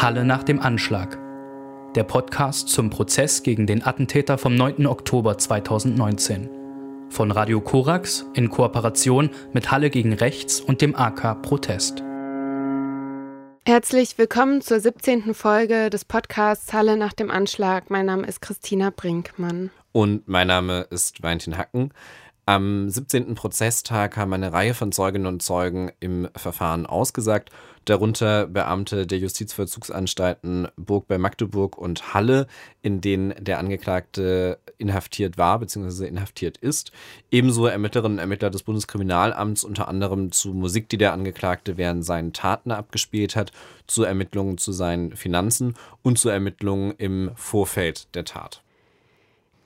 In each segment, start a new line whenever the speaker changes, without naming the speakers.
Halle nach dem Anschlag. Der Podcast zum Prozess gegen den Attentäter vom 9. Oktober 2019. Von Radio Korax in Kooperation mit Halle gegen Rechts und dem AK Protest.
Herzlich willkommen zur 17. Folge des Podcasts Halle nach dem Anschlag. Mein Name ist Christina Brinkmann.
Und mein Name ist Valentin Hacken. Am 17. Prozesstag haben eine Reihe von Zeuginnen und Zeugen im Verfahren ausgesagt, darunter Beamte der Justizvollzugsanstalten Burg bei Magdeburg und Halle, in denen der Angeklagte inhaftiert war bzw. inhaftiert ist. Ebenso Ermittlerinnen und Ermittler des Bundeskriminalamts, unter anderem zu Musik, die der Angeklagte während seinen Taten abgespielt hat, zu Ermittlungen zu seinen Finanzen und zu Ermittlungen im Vorfeld der Tat.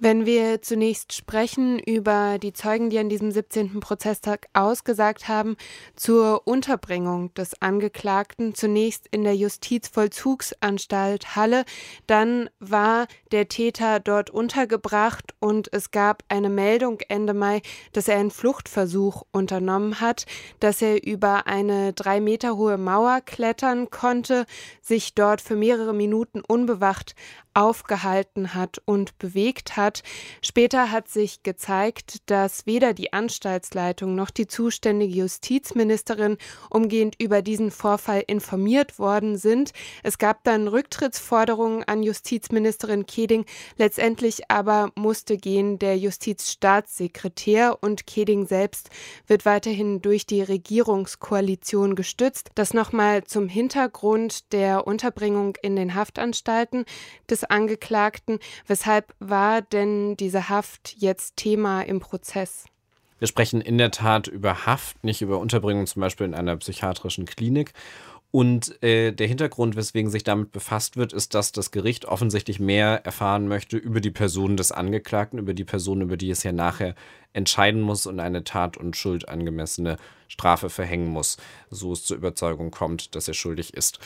Wenn wir zunächst sprechen über die Zeugen, die an diesem 17. Prozesstag ausgesagt haben, zur Unterbringung des Angeklagten, zunächst in der Justizvollzugsanstalt Halle, dann war der Täter dort untergebracht und es gab eine Meldung Ende Mai, dass er einen Fluchtversuch unternommen hat, dass er über eine drei Meter hohe Mauer klettern konnte, sich dort für mehrere Minuten unbewacht aufgehalten hat und bewegt hat. Später hat sich gezeigt, dass weder die Anstaltsleitung noch die zuständige Justizministerin umgehend über diesen Vorfall informiert worden sind. Es gab dann Rücktrittsforderungen an Justizministerin Keding. Letztendlich aber musste gehen der Justizstaatssekretär und Keding selbst wird weiterhin durch die Regierungskoalition gestützt. Das nochmal zum Hintergrund der Unterbringung in den Haftanstalten. Das Angeklagten. Weshalb war denn diese Haft jetzt Thema im Prozess?
Wir sprechen in der Tat über Haft, nicht über Unterbringung zum Beispiel in einer psychiatrischen Klinik. Und äh, der Hintergrund, weswegen sich damit befasst wird, ist, dass das Gericht offensichtlich mehr erfahren möchte über die Person des Angeklagten, über die Person, über die es ja nachher entscheiden muss und eine tat- und Schuld angemessene Strafe verhängen muss, so es zur Überzeugung kommt, dass er schuldig ist.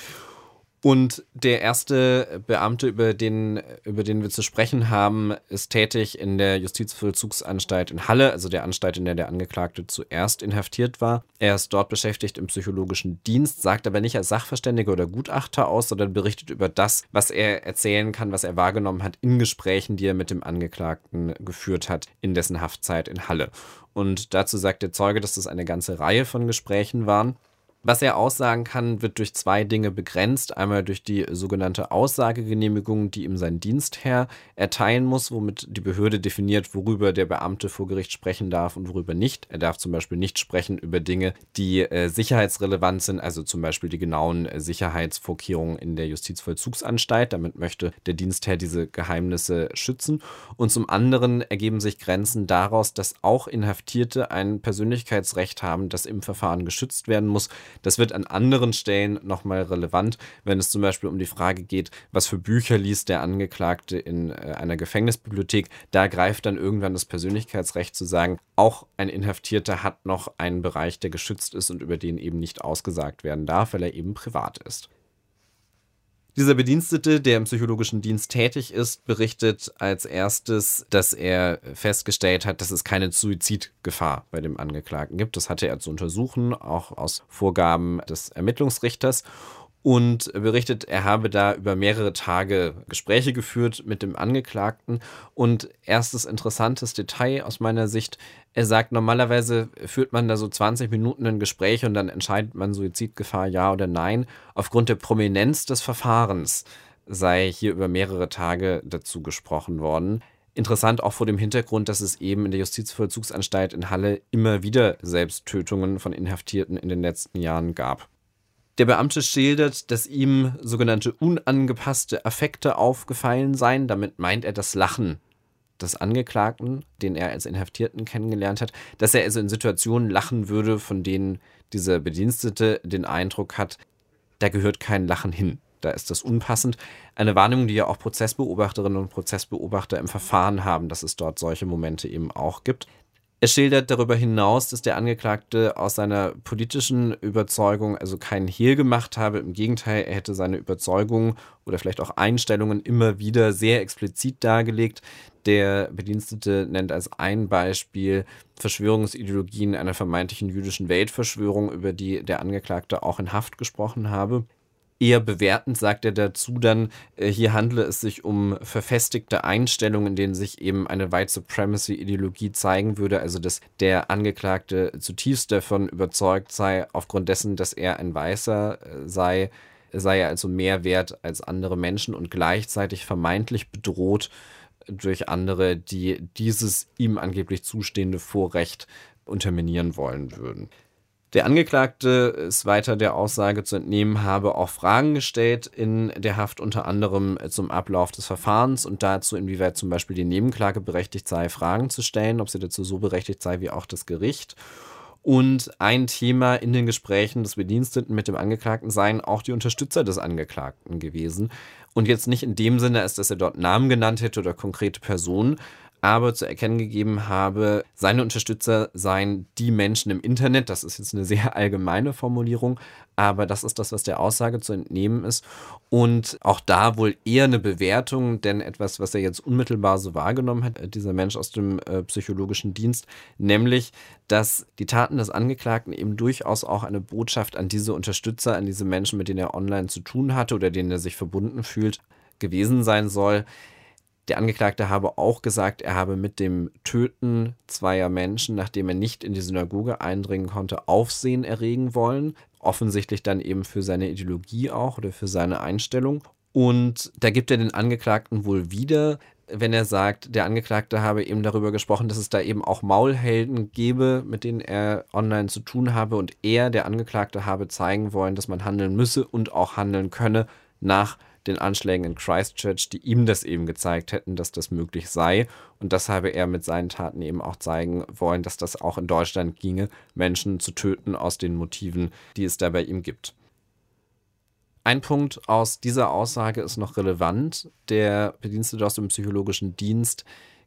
Und der erste Beamte, über den, über den wir zu sprechen haben, ist tätig in der Justizvollzugsanstalt in Halle, also der Anstalt, in der der Angeklagte zuerst inhaftiert war. Er ist dort beschäftigt im psychologischen Dienst, sagt aber nicht als Sachverständiger oder Gutachter aus, sondern berichtet über das, was er erzählen kann, was er wahrgenommen hat in Gesprächen, die er mit dem Angeklagten geführt hat in dessen Haftzeit in Halle. Und dazu sagt der Zeuge, dass das eine ganze Reihe von Gesprächen waren. Was er aussagen kann, wird durch zwei Dinge begrenzt. Einmal durch die sogenannte Aussagegenehmigung, die ihm sein Dienstherr erteilen muss, womit die Behörde definiert, worüber der Beamte vor Gericht sprechen darf und worüber nicht. Er darf zum Beispiel nicht sprechen über Dinge, die äh, sicherheitsrelevant sind, also zum Beispiel die genauen äh, Sicherheitsvorkehrungen in der Justizvollzugsanstalt. Damit möchte der Dienstherr diese Geheimnisse schützen. Und zum anderen ergeben sich Grenzen daraus, dass auch Inhaftierte ein Persönlichkeitsrecht haben, das im Verfahren geschützt werden muss. Das wird an anderen Stellen nochmal relevant, wenn es zum Beispiel um die Frage geht, was für Bücher liest der Angeklagte in äh, einer Gefängnisbibliothek. Da greift dann irgendwann das Persönlichkeitsrecht zu sagen, auch ein Inhaftierter hat noch einen Bereich, der geschützt ist und über den eben nicht ausgesagt werden darf, weil er eben privat ist. Dieser Bedienstete, der im psychologischen Dienst tätig ist, berichtet als erstes, dass er festgestellt hat, dass es keine Suizidgefahr bei dem Angeklagten gibt. Das hatte er zu untersuchen, auch aus Vorgaben des Ermittlungsrichters und berichtet, er habe da über mehrere Tage Gespräche geführt mit dem Angeklagten. Und erstes interessantes Detail aus meiner Sicht, er sagt, normalerweise führt man da so 20 Minuten ein Gespräch und dann entscheidet man Suizidgefahr ja oder nein. Aufgrund der Prominenz des Verfahrens sei hier über mehrere Tage dazu gesprochen worden. Interessant auch vor dem Hintergrund, dass es eben in der Justizvollzugsanstalt in Halle immer wieder Selbsttötungen von Inhaftierten in den letzten Jahren gab. Der Beamte schildert, dass ihm sogenannte unangepasste Affekte aufgefallen seien. Damit meint er das Lachen des Angeklagten, den er als Inhaftierten kennengelernt hat, dass er also in Situationen lachen würde, von denen dieser Bedienstete den Eindruck hat, da gehört kein Lachen hin. Da ist das unpassend. Eine Wahrnehmung, die ja auch Prozessbeobachterinnen und Prozessbeobachter im Verfahren haben, dass es dort solche Momente eben auch gibt. Er schildert darüber hinaus, dass der Angeklagte aus seiner politischen Überzeugung also keinen Hehl gemacht habe. Im Gegenteil, er hätte seine Überzeugungen oder vielleicht auch Einstellungen immer wieder sehr explizit dargelegt. Der Bedienstete nennt als ein Beispiel Verschwörungsideologien einer vermeintlichen jüdischen Weltverschwörung, über die der Angeklagte auch in Haft gesprochen habe. Eher bewertend sagt er dazu dann, äh, hier handle es sich um verfestigte Einstellungen, in denen sich eben eine White Supremacy-Ideologie zeigen würde, also dass der Angeklagte zutiefst davon überzeugt sei, aufgrund dessen, dass er ein Weißer äh, sei, sei er also mehr wert als andere Menschen und gleichzeitig vermeintlich bedroht durch andere, die dieses ihm angeblich zustehende Vorrecht unterminieren wollen würden. Der Angeklagte ist weiter der Aussage zu entnehmen, habe auch Fragen gestellt in der Haft, unter anderem zum Ablauf des Verfahrens und dazu, inwieweit zum Beispiel die Nebenklage berechtigt sei, Fragen zu stellen, ob sie dazu so berechtigt sei wie auch das Gericht. Und ein Thema in den Gesprächen des Bediensteten mit dem Angeklagten seien auch die Unterstützer des Angeklagten gewesen. Und jetzt nicht in dem Sinne, als dass er dort Namen genannt hätte oder konkrete Personen, aber zu erkennen gegeben habe, seine Unterstützer seien die Menschen im Internet. Das ist jetzt eine sehr allgemeine Formulierung, aber das ist das, was der Aussage zu entnehmen ist. Und auch da wohl eher eine Bewertung, denn etwas, was er jetzt unmittelbar so wahrgenommen hat, äh, dieser Mensch aus dem äh, psychologischen Dienst, nämlich, dass die Taten des Angeklagten eben durchaus auch eine Botschaft an diese Unterstützer, an diese Menschen, mit denen er online zu tun hatte oder denen er sich verbunden fühlt, gewesen sein soll der Angeklagte habe auch gesagt, er habe mit dem Töten zweier Menschen, nachdem er nicht in die Synagoge eindringen konnte, Aufsehen erregen wollen. Offensichtlich dann eben für seine Ideologie auch oder für seine Einstellung. Und da gibt er den Angeklagten wohl wieder, wenn er sagt, der Angeklagte habe eben darüber gesprochen, dass es da eben auch Maulhelden gebe, mit denen er online zu tun habe und er, der Angeklagte, habe zeigen wollen, dass man handeln müsse und auch handeln könne nach den Anschlägen in Christchurch, die ihm das eben gezeigt hätten, dass das möglich sei. Und das habe er mit seinen Taten eben auch zeigen wollen, dass das auch in Deutschland ginge, Menschen zu töten aus den Motiven, die es da bei ihm gibt. Ein Punkt aus dieser Aussage ist noch relevant. Der Bedienstete aus dem psychologischen Dienst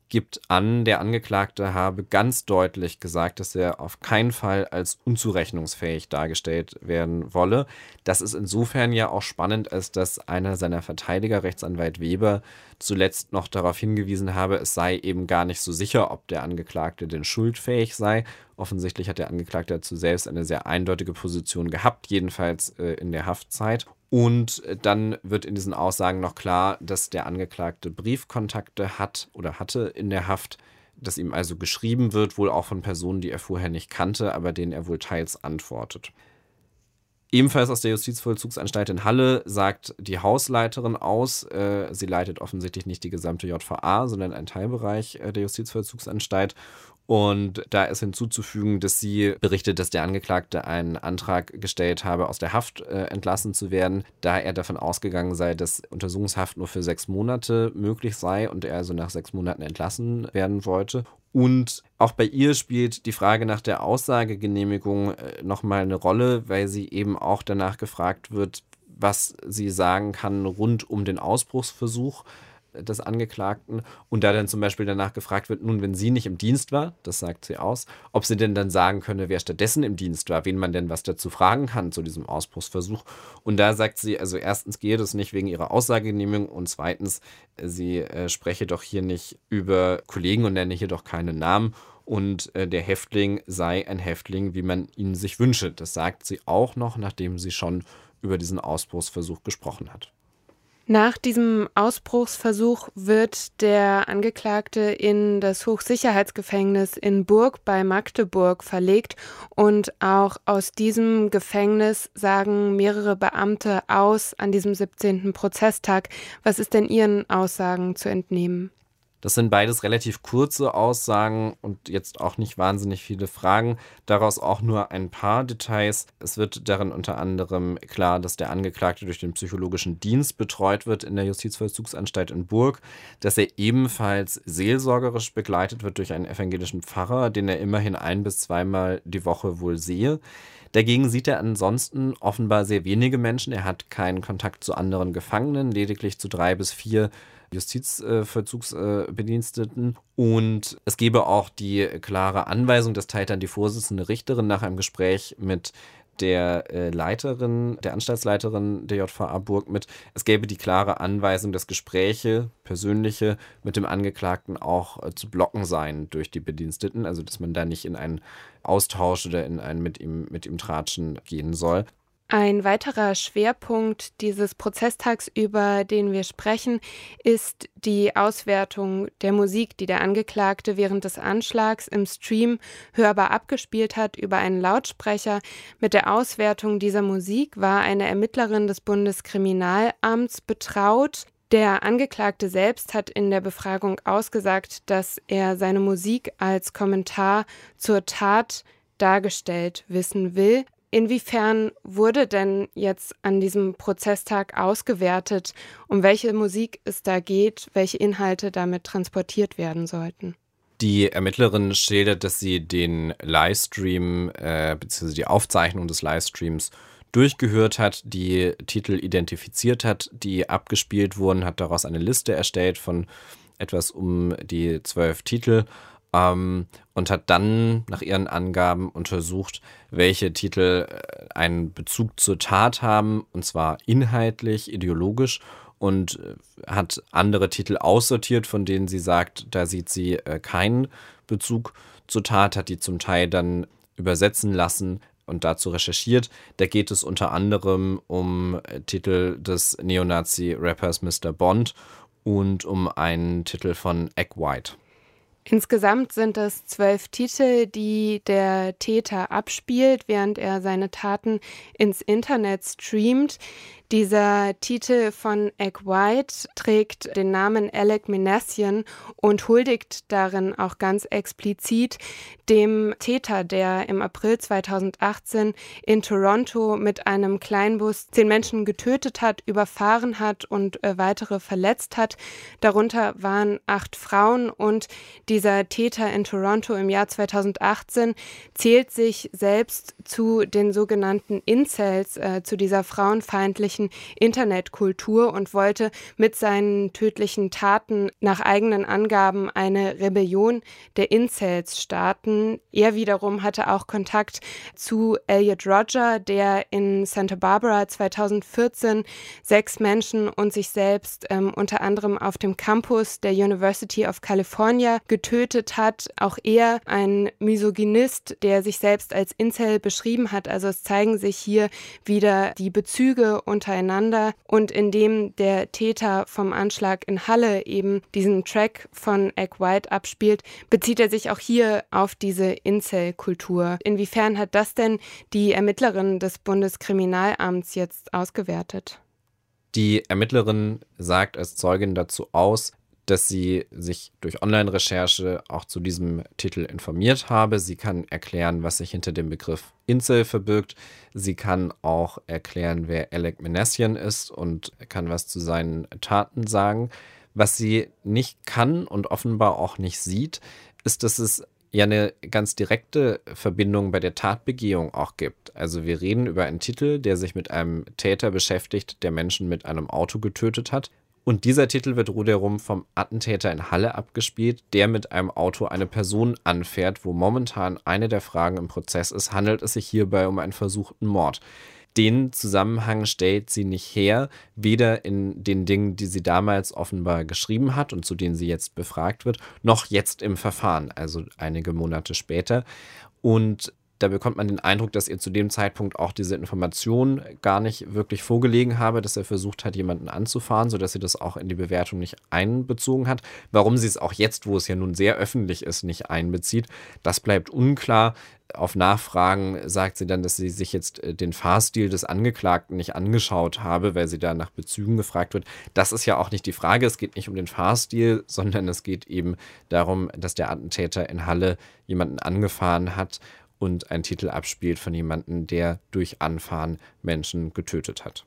gibt an, der Angeklagte habe ganz deutlich gesagt, dass er auf keinen Fall als unzurechnungsfähig dargestellt werden wolle. Das ist insofern ja auch spannend, als dass einer seiner Verteidiger, Rechtsanwalt Weber, zuletzt noch darauf hingewiesen habe, es sei eben gar nicht so sicher, ob der Angeklagte denn schuldfähig sei. Offensichtlich hat der Angeklagte dazu selbst eine sehr eindeutige Position gehabt, jedenfalls äh, in der Haftzeit. Und dann wird in diesen Aussagen noch klar, dass der Angeklagte Briefkontakte hat oder hatte in der Haft, dass ihm also geschrieben wird, wohl auch von Personen, die er vorher nicht kannte, aber denen er wohl teils antwortet. Ebenfalls aus der Justizvollzugsanstalt in Halle sagt die Hausleiterin aus, äh, sie leitet offensichtlich nicht die gesamte JVA, sondern einen Teilbereich äh, der Justizvollzugsanstalt und da ist hinzuzufügen, dass sie berichtet, dass der Angeklagte einen Antrag gestellt habe, aus der Haft äh, entlassen zu werden, da er davon ausgegangen sei, dass Untersuchungshaft nur für sechs Monate möglich sei und er also nach sechs Monaten entlassen werden wollte. Und auch bei ihr spielt die Frage nach der Aussagegenehmigung äh, nochmal eine Rolle, weil sie eben auch danach gefragt wird, was sie sagen kann rund um den Ausbruchsversuch des Angeklagten und da dann zum Beispiel danach gefragt wird, nun, wenn sie nicht im Dienst war, das sagt sie aus, ob sie denn dann sagen könne, wer stattdessen im Dienst war, wen man denn was dazu fragen kann zu diesem Ausbruchsversuch. Und da sagt sie, also erstens gehe das nicht wegen ihrer Aussagegenehmigung und zweitens, sie äh, spreche doch hier nicht über Kollegen und nenne hier doch keine Namen und äh, der Häftling sei ein Häftling, wie man ihn sich wünsche. Das sagt sie auch noch, nachdem sie schon über diesen Ausbruchsversuch gesprochen hat.
Nach diesem Ausbruchsversuch wird der Angeklagte in das Hochsicherheitsgefängnis in Burg bei Magdeburg verlegt und auch aus diesem Gefängnis sagen mehrere Beamte aus an diesem 17. Prozesstag. Was ist denn Ihren Aussagen zu entnehmen?
Das sind beides relativ kurze Aussagen und jetzt auch nicht wahnsinnig viele Fragen. Daraus auch nur ein paar Details. Es wird darin unter anderem klar, dass der Angeklagte durch den psychologischen Dienst betreut wird in der Justizvollzugsanstalt in Burg, dass er ebenfalls seelsorgerisch begleitet wird durch einen evangelischen Pfarrer, den er immerhin ein bis zweimal die Woche wohl sehe. Dagegen sieht er ansonsten offenbar sehr wenige Menschen. Er hat keinen Kontakt zu anderen Gefangenen, lediglich zu drei bis vier Justizvollzugsbediensteten. Und es gebe auch die klare Anweisung, das teilt dann die Vorsitzende Richterin nach einem Gespräch mit der äh, Leiterin, der Anstaltsleiterin der JVA Burg mit, es gäbe die klare Anweisung, dass Gespräche, persönliche, mit dem Angeklagten auch äh, zu blocken seien durch die Bediensteten, also dass man da nicht in einen Austausch oder in ein mit ihm, mit ihm Tratschen gehen soll.
Ein weiterer Schwerpunkt dieses Prozesstags, über den wir sprechen, ist die Auswertung der Musik, die der Angeklagte während des Anschlags im Stream hörbar abgespielt hat über einen Lautsprecher. Mit der Auswertung dieser Musik war eine Ermittlerin des Bundeskriminalamts betraut. Der Angeklagte selbst hat in der Befragung ausgesagt, dass er seine Musik als Kommentar zur Tat dargestellt wissen will. Inwiefern wurde denn jetzt an diesem Prozesstag ausgewertet, um welche Musik es da geht, welche Inhalte damit transportiert werden sollten?
Die Ermittlerin schildert, dass sie den Livestream äh, bzw. die Aufzeichnung des Livestreams durchgehört hat, die Titel identifiziert hat, die abgespielt wurden, hat daraus eine Liste erstellt von etwas um die zwölf Titel ähm, und hat dann nach ihren Angaben untersucht, welche Titel äh, einen Bezug zur Tat haben, und zwar inhaltlich, ideologisch und äh, hat andere Titel aussortiert, von denen sie sagt, da sieht sie äh, keinen Bezug zur Tat, hat die zum Teil dann übersetzen lassen und dazu recherchiert. Da geht es unter anderem um äh, Titel des Neonazi-Rappers Mr. Bond und um einen Titel von Egg White.
Insgesamt sind es zwölf Titel, die der Täter abspielt, während er seine Taten ins Internet streamt. Dieser Titel von Egg White trägt den Namen Alec Minassian und huldigt darin auch ganz explizit dem Täter, der im April 2018 in Toronto mit einem Kleinbus zehn Menschen getötet hat, überfahren hat und äh, weitere verletzt hat. Darunter waren acht Frauen und dieser Täter in Toronto im Jahr 2018 zählt sich selbst zu den sogenannten Incels, äh, zu dieser frauenfeindlichen westlichen Internetkultur und wollte mit seinen tödlichen Taten nach eigenen Angaben eine Rebellion der Incels starten. Er wiederum hatte auch Kontakt zu Elliot Roger, der in Santa Barbara 2014 sechs Menschen und sich selbst ähm, unter anderem auf dem Campus der University of California getötet hat. Auch er ein Misogynist, der sich selbst als Incel beschrieben hat. Also es zeigen sich hier wieder die Bezüge untereinander und indem der Täter vom Anschlag in Halle eben diesen Track von Egg White abspielt, bezieht er sich auch hier auf diese Incel-Kultur. Inwiefern hat das denn die Ermittlerin des Bundeskriminalamts jetzt ausgewertet?
Die Ermittlerin sagt als Zeugin dazu aus, dass sie sich durch Online-Recherche auch zu diesem Titel informiert habe. Sie kann erklären, was sich hinter dem Begriff Insel verbirgt. Sie kann auch erklären, wer Alec Menassian ist und kann was zu seinen Taten sagen. Was sie nicht kann und offenbar auch nicht sieht, ist, dass es ja eine ganz direkte Verbindung bei der Tatbegehung auch gibt. Also wir reden über einen Titel, der sich mit einem Täter beschäftigt, der Menschen mit einem Auto getötet hat. Und dieser Titel wird ruderum vom Attentäter in Halle abgespielt, der mit einem Auto eine Person anfährt, wo momentan eine der Fragen im Prozess ist, handelt es sich hierbei um einen versuchten Mord. Den Zusammenhang stellt sie nicht her, weder in den Dingen, die sie damals offenbar geschrieben hat und zu denen sie jetzt befragt wird, noch jetzt im Verfahren, also einige Monate später. Und da bekommt man den Eindruck, dass ihr zu dem Zeitpunkt auch diese Information gar nicht wirklich vorgelegen habe, dass er versucht hat, jemanden anzufahren, sodass sie das auch in die Bewertung nicht einbezogen hat. Warum sie es auch jetzt, wo es ja nun sehr öffentlich ist, nicht einbezieht, das bleibt unklar. Auf Nachfragen sagt sie dann, dass sie sich jetzt äh, den Fahrstil des Angeklagten nicht angeschaut habe, weil sie da nach Bezügen gefragt wird. Das ist ja auch nicht die Frage. Es geht nicht um den Fahrstil, sondern es geht eben darum, dass der Attentäter in Halle jemanden angefahren hat und einen Titel abspielt von jemandem, der durch Anfahren Menschen getötet hat.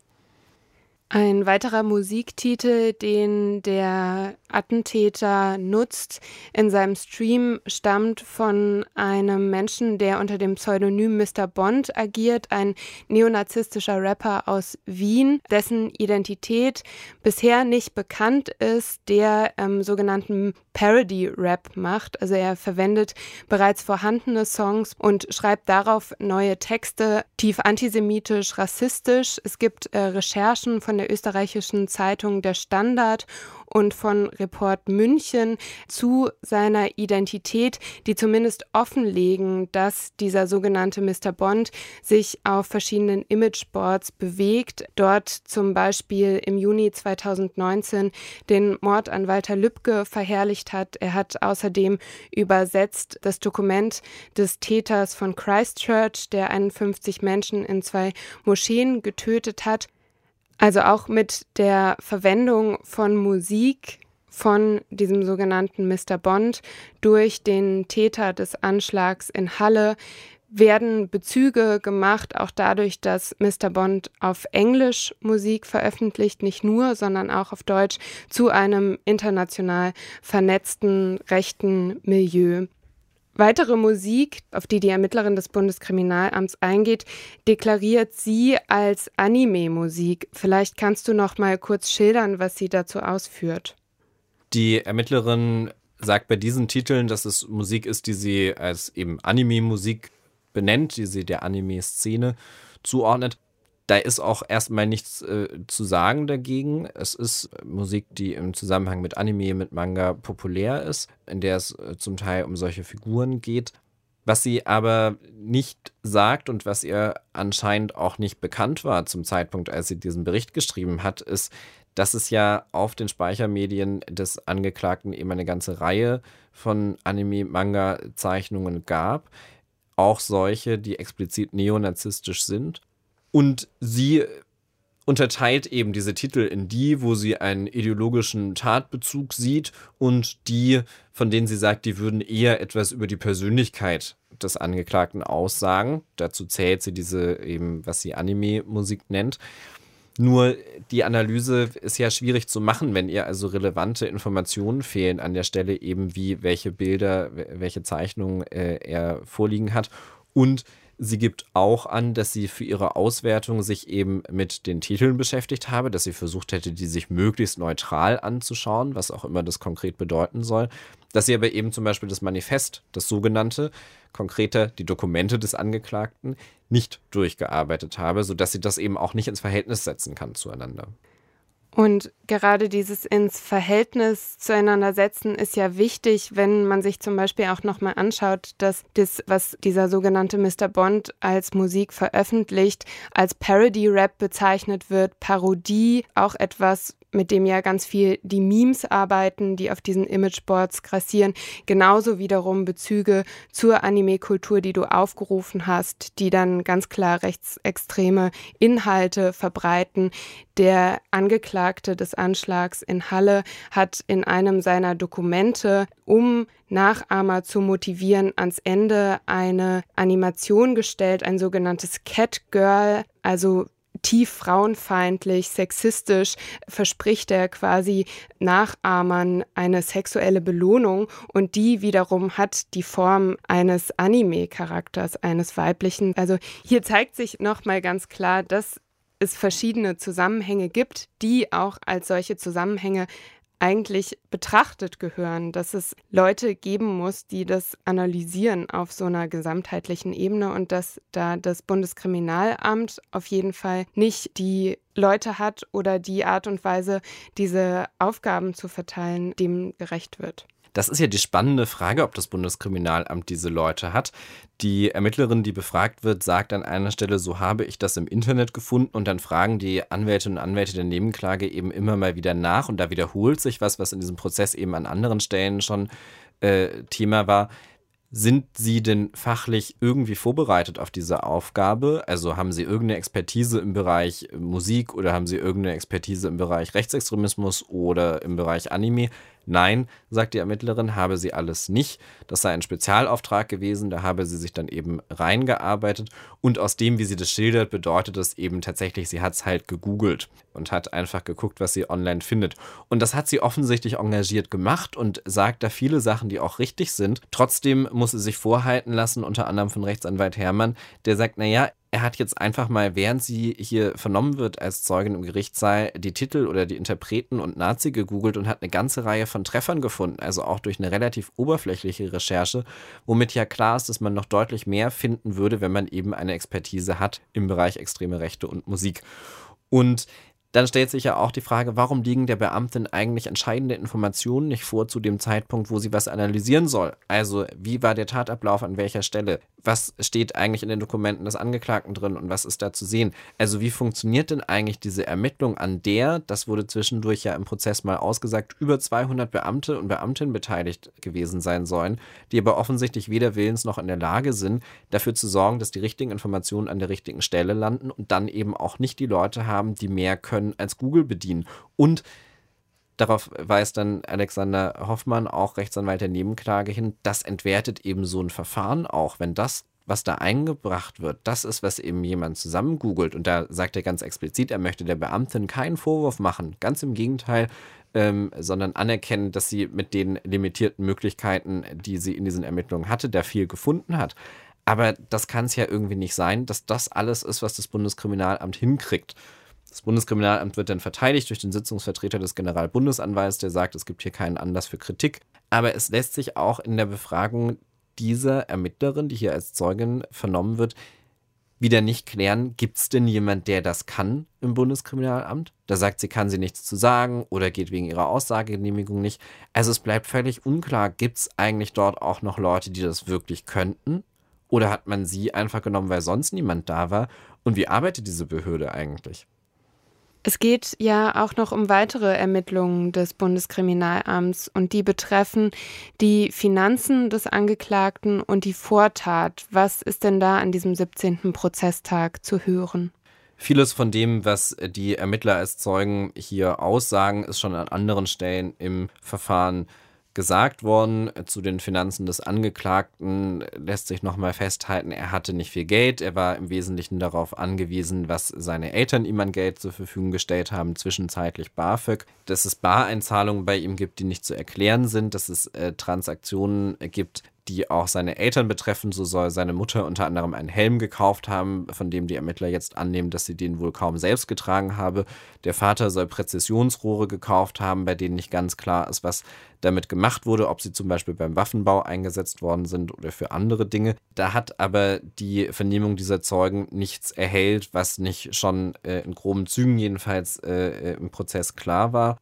Ein weiterer Musiktitel, den der Attentäter nutzt in seinem Stream, stammt von einem Menschen, der unter dem Pseudonym Mr. Bond agiert, ein neonazistischer Rapper aus Wien, dessen Identität bisher nicht bekannt ist, der ähm, sogenannten Parody-Rap macht. Also er verwendet bereits vorhandene Songs und schreibt darauf neue Texte, tief antisemitisch, rassistisch. Es gibt äh, Recherchen von der der österreichischen Zeitung Der Standard und von Report München zu seiner Identität, die zumindest offenlegen, dass dieser sogenannte Mr. Bond sich auf verschiedenen Imageboards bewegt, dort zum Beispiel im Juni 2019 den Mord an Walter Lübcke verherrlicht hat. Er hat außerdem übersetzt das Dokument des Täters von Christchurch, der 51 Menschen in zwei Moscheen getötet hat. Also auch mit der Verwendung von Musik von diesem sogenannten Mr. Bond durch den Täter des Anschlags in Halle werden Bezüge gemacht, auch dadurch, dass Mr. Bond auf Englisch Musik veröffentlicht, nicht nur, sondern auch auf Deutsch, zu einem international vernetzten rechten Milieu. Weitere Musik, auf die die Ermittlerin des Bundeskriminalamts eingeht, deklariert sie als Anime-Musik. Vielleicht kannst du noch mal kurz schildern, was sie dazu ausführt.
Die Ermittlerin sagt bei diesen Titeln, dass es Musik ist, die sie als eben Anime-Musik benennt, die sie der Anime-Szene zuordnet. Da ist auch erstmal nichts äh, zu sagen dagegen. Es ist Musik, die im Zusammenhang mit Anime, mit Manga populär ist, in der es äh, zum Teil um solche Figuren geht. Was sie aber nicht sagt und was ihr anscheinend auch nicht bekannt war zum Zeitpunkt, als sie diesen Bericht geschrieben hat, ist, dass es ja auf den Speichermedien des Angeklagten eben eine ganze Reihe von Anime-Manga-Zeichnungen gab. Auch solche, die explizit neonazistisch sind. Und sie unterteilt eben diese Titel in die, wo sie einen ideologischen Tatbezug sieht und die, von denen sie sagt, die würden eher etwas über die Persönlichkeit des Angeklagten aussagen. Dazu zählt sie diese eben, was sie Anime-Musik nennt. Nur die Analyse ist ja schwierig zu machen, wenn ihr also relevante Informationen fehlen an der Stelle, eben wie welche Bilder, welche Zeichnungen äh, er vorliegen hat und Sie gibt auch an, dass sie für ihre Auswertung sich eben mit den Titeln beschäftigt habe, dass sie versucht hätte, die sich möglichst neutral anzuschauen, was auch immer das konkret bedeuten soll. Dass sie aber eben zum Beispiel das Manifest, das sogenannte, konkreter die Dokumente des Angeklagten, nicht durchgearbeitet habe, sodass sie das eben auch nicht ins Verhältnis setzen kann zueinander.
Und gerade dieses ins Verhältnis zueinander setzen ist ja wichtig, wenn man sich zum Beispiel auch nochmal anschaut, dass das, was dieser sogenannte Mr. Bond als Musik veröffentlicht, als Parody-Rap bezeichnet wird, Parodie, auch etwas, mit dem ja ganz viel die Memes arbeiten, die auf diesen Imageboards grassieren, genauso wiederum Bezüge zur Anime-Kultur, die du aufgerufen hast, die dann ganz klar rechtsextreme Inhalte verbreiten. Der Angeklagte des Anschlags in Halle hat in einem seiner Dokumente, um Nachahmer zu motivieren, ans Ende eine Animation gestellt, ein sogenanntes Cat Girl, also tief frauenfeindlich, sexistisch, verspricht er quasi Nachahmern eine sexuelle Belohnung und die wiederum hat die Form eines Anime-Charakters, eines weiblichen. Also hier zeigt sich nochmal ganz klar, dass es verschiedene Zusammenhänge gibt, die auch als solche Zusammenhänge eigentlich betrachtet gehören, dass es Leute geben muss, die das analysieren auf so einer gesamtheitlichen Ebene und dass da das Bundeskriminalamt auf jeden Fall nicht die Leute hat oder die Art und Weise, diese Aufgaben zu verteilen, dem gerecht wird.
Das ist ja die spannende Frage, ob das Bundeskriminalamt diese Leute hat. Die Ermittlerin, die befragt wird, sagt an einer Stelle, so habe ich das im Internet gefunden und dann fragen die Anwältinnen und Anwälte der Nebenklage eben immer mal wieder nach und da wiederholt sich was, was in diesem Prozess eben an anderen Stellen schon äh, Thema war. Sind Sie denn fachlich irgendwie vorbereitet auf diese Aufgabe? Also haben Sie irgendeine Expertise im Bereich Musik oder haben Sie irgendeine Expertise im Bereich Rechtsextremismus oder im Bereich Anime? Nein, sagt die Ermittlerin, habe sie alles nicht. Das sei ein Spezialauftrag gewesen, da habe sie sich dann eben reingearbeitet. Und aus dem, wie sie das schildert, bedeutet es eben tatsächlich, sie hat es halt gegoogelt und hat einfach geguckt, was sie online findet. Und das hat sie offensichtlich engagiert gemacht und sagt da viele Sachen, die auch richtig sind. Trotzdem muss sie sich vorhalten lassen, unter anderem von Rechtsanwalt Hermann, der sagt, naja, er hat jetzt einfach mal, während sie hier vernommen wird als Zeugin im Gerichtssaal, die Titel oder die Interpreten und Nazi gegoogelt und hat eine ganze Reihe von Treffern gefunden, also auch durch eine relativ oberflächliche Recherche, womit ja klar ist, dass man noch deutlich mehr finden würde, wenn man eben eine Expertise hat im Bereich extreme Rechte und Musik. Und Dann stellt sich ja auch die Frage, warum liegen der Beamtin eigentlich entscheidende Informationen nicht vor zu dem Zeitpunkt, wo sie was analysieren soll? Also, wie war der Tatablauf an welcher Stelle? Was steht eigentlich in den Dokumenten des Angeklagten drin und was ist da zu sehen? Also, wie funktioniert denn eigentlich diese Ermittlung, an der, das wurde zwischendurch ja im Prozess mal ausgesagt, über 200 Beamte und Beamtinnen beteiligt gewesen sein sollen, die aber offensichtlich weder willens noch in der Lage sind, dafür zu sorgen, dass die richtigen Informationen an der richtigen Stelle landen und dann eben auch nicht die Leute haben, die mehr können können als Google bedienen. Und darauf weist dann Alexander Hoffmann, auch Rechtsanwalt der Nebenklage, hin, das entwertet eben so ein Verfahren auch, wenn das was da eingebracht wird, das ist, was eben jemand zusammen googelt. Und da sagt er ganz explizit, er möchte der Beamtin keinen Vorwurf machen. Ganz im Gegenteil, ähm, sondern anerkennen, dass sie mit den limitierten Möglichkeiten, die sie in diesen Ermittlungen hatte, da viel gefunden hat. Aber das kann es ja irgendwie nicht sein, dass das alles ist, was das Bundeskriminalamt hinkriegt. Das Bundeskriminalamt wird dann verteidigt durch den Sitzungsvertreter des Generalbundesanwalts, der sagt, es gibt hier keinen Anlass für Kritik. Aber es lässt sich auch in der Befragung dieser Ermittlerin, die hier als Zeugin vernommen wird, wieder nicht klären, gibt es denn jemand, der das kann im Bundeskriminalamt? Da sagt sie, kann sie nichts zu sagen oder geht wegen ihrer Aussagegenehmigung nicht. Also es bleibt völlig unklar, gibt es eigentlich dort auch noch Leute, die das wirklich könnten? Oder hat man sie einfach genommen, weil sonst niemand da war? Und wie arbeitet diese Behörde eigentlich?
Es geht ja auch noch um weitere Ermittlungen des Bundeskriminalamts und die betreffen die Finanzen des Angeklagten und die Vortat. Was ist denn da an diesem 17. Prozesstag zu hören?
Vieles von dem, was die Ermittler als Zeugen hier aussagen, ist schon an anderen Stellen im Verfahren gesagt worden. Zu den Finanzen des Angeklagten lässt sich nochmal festhalten, er hatte nicht viel Geld. Er war im Wesentlichen darauf angewiesen, was seine Eltern ihm an Geld zur Verfügung gestellt haben, zwischenzeitlich BAföG. Dass es Bareinzahlungen bei ihm gibt, die nicht zu erklären sind, dass es äh, Transaktionen gibt, die auch seine Eltern betreffen. So soll seine Mutter unter anderem einen Helm gekauft haben, von dem die Ermittler jetzt annehmen, dass sie den wohl kaum selbst getragen habe. Der Vater soll Präzisionsrohre gekauft haben, bei denen nicht ganz klar ist, was damit gemacht wurde, ob sie zum Beispiel beim Waffenbau eingesetzt worden sind oder für andere Dinge. Da hat aber die Vernehmung dieser Zeugen nichts erhellt, was nicht schon äh, in groben Zügen jedenfalls äh, im Prozess klar war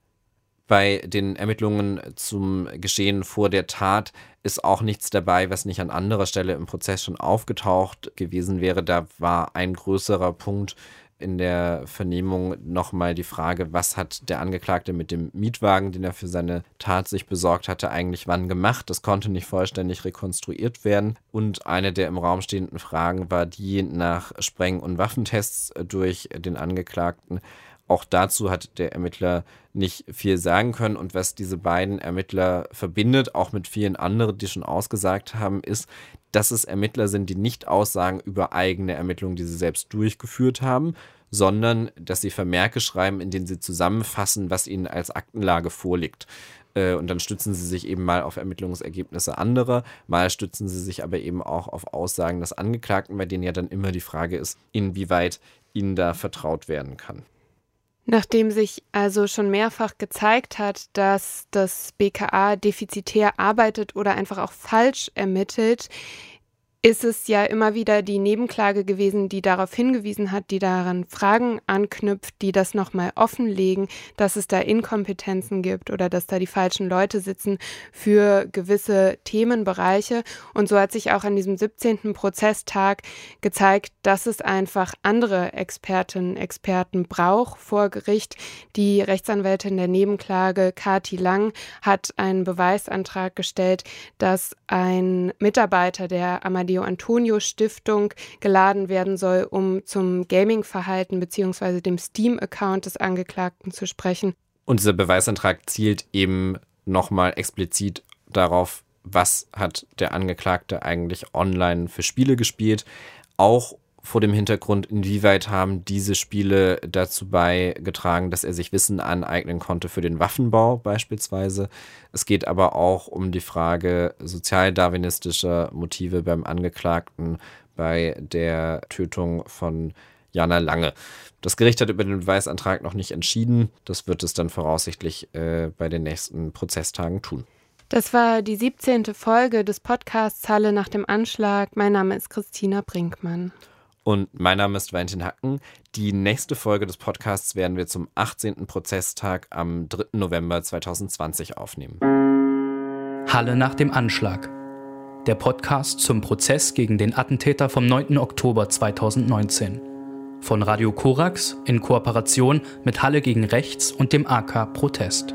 bei den Ermittlungen zum Geschehen vor der Tat ist auch nichts dabei, was nicht an anderer Stelle im Prozess schon aufgetaucht gewesen wäre. Da war ein größerer Punkt in der Vernehmung nochmal die Frage, was hat der Angeklagte mit dem Mietwagen, den er für seine Tat sich besorgt hatte, eigentlich wann gemacht. Das konnte nicht vollständig rekonstruiert werden. Und eine der im Raum stehenden Fragen war die nach Spreng- und Waffentests durch den Angeklagten auch dazu hat der Ermittler nicht viel sagen können. Und was diese beiden Ermittler verbindet, auch mit vielen anderen, die schon ausgesagt haben, ist, dass es Ermittler sind, die nicht aussagen über eigene Ermittlungen, die sie selbst durchgeführt haben, sondern dass sie Vermerke schreiben, in denen sie zusammenfassen, was ihnen als Aktenlage vorliegt. Äh, und dann stützen sie sich eben mal auf Ermittlungsergebnisse anderer, mal stützen sie sich aber eben auch auf Aussagen des Angeklagten, bei denen ja dann immer die Frage ist, inwieweit ihnen da vertraut werden kann.
Nachdem sich also schon mehrfach gezeigt hat, dass das BKA defizitär arbeitet oder einfach auch falsch ermittelt, ist es ja immer wieder die Nebenklage gewesen, die darauf hingewiesen hat, die daran Fragen anknüpft, die das nochmal offenlegen, dass es da Inkompetenzen gibt oder dass da die falschen Leute sitzen für gewisse Themenbereiche. Und so hat sich auch an diesem 17. Prozesstag gezeigt, dass es einfach andere Expertinnen, Experten braucht vor Gericht. Die Rechtsanwältin der Nebenklage, Kati Lang, hat einen Beweisantrag gestellt, dass ein Mitarbeiter der Amadeo Amadeo Antonio Stiftung geladen werden soll, um zum Gaming-Verhalten bzw. dem Steam-Account des Angeklagten zu sprechen.
Und dieser Beweisantrag zielt eben nochmal explizit darauf, was hat der Angeklagte eigentlich online für Spiele gespielt, auch vor dem Hintergrund, inwieweit haben diese Spiele dazu beigetragen, dass er sich Wissen aneignen konnte für den Waffenbau beispielsweise. Es geht aber auch um die Frage sozialdarwinistischer Motive beim Angeklagten bei der Tötung von Jana Lange. Das Gericht hat über den Beweisantrag noch nicht entschieden. Das wird es dann voraussichtlich äh, bei den nächsten Prozesstagen tun.
Das war die 17. Folge des Podcasts Halle nach dem Anschlag. Mein Name ist Christina Brinkmann.
Und mein Name ist Valentin Hacken. Die nächste Folge des Podcasts werden wir zum 18. Prozesstag am 3. November 2020 aufnehmen.
Halle nach dem Anschlag. Der Podcast zum Prozess gegen den Attentäter vom 9. Oktober 2019. Von Radio Korax in Kooperation mit Halle gegen Rechts und dem AK Protest.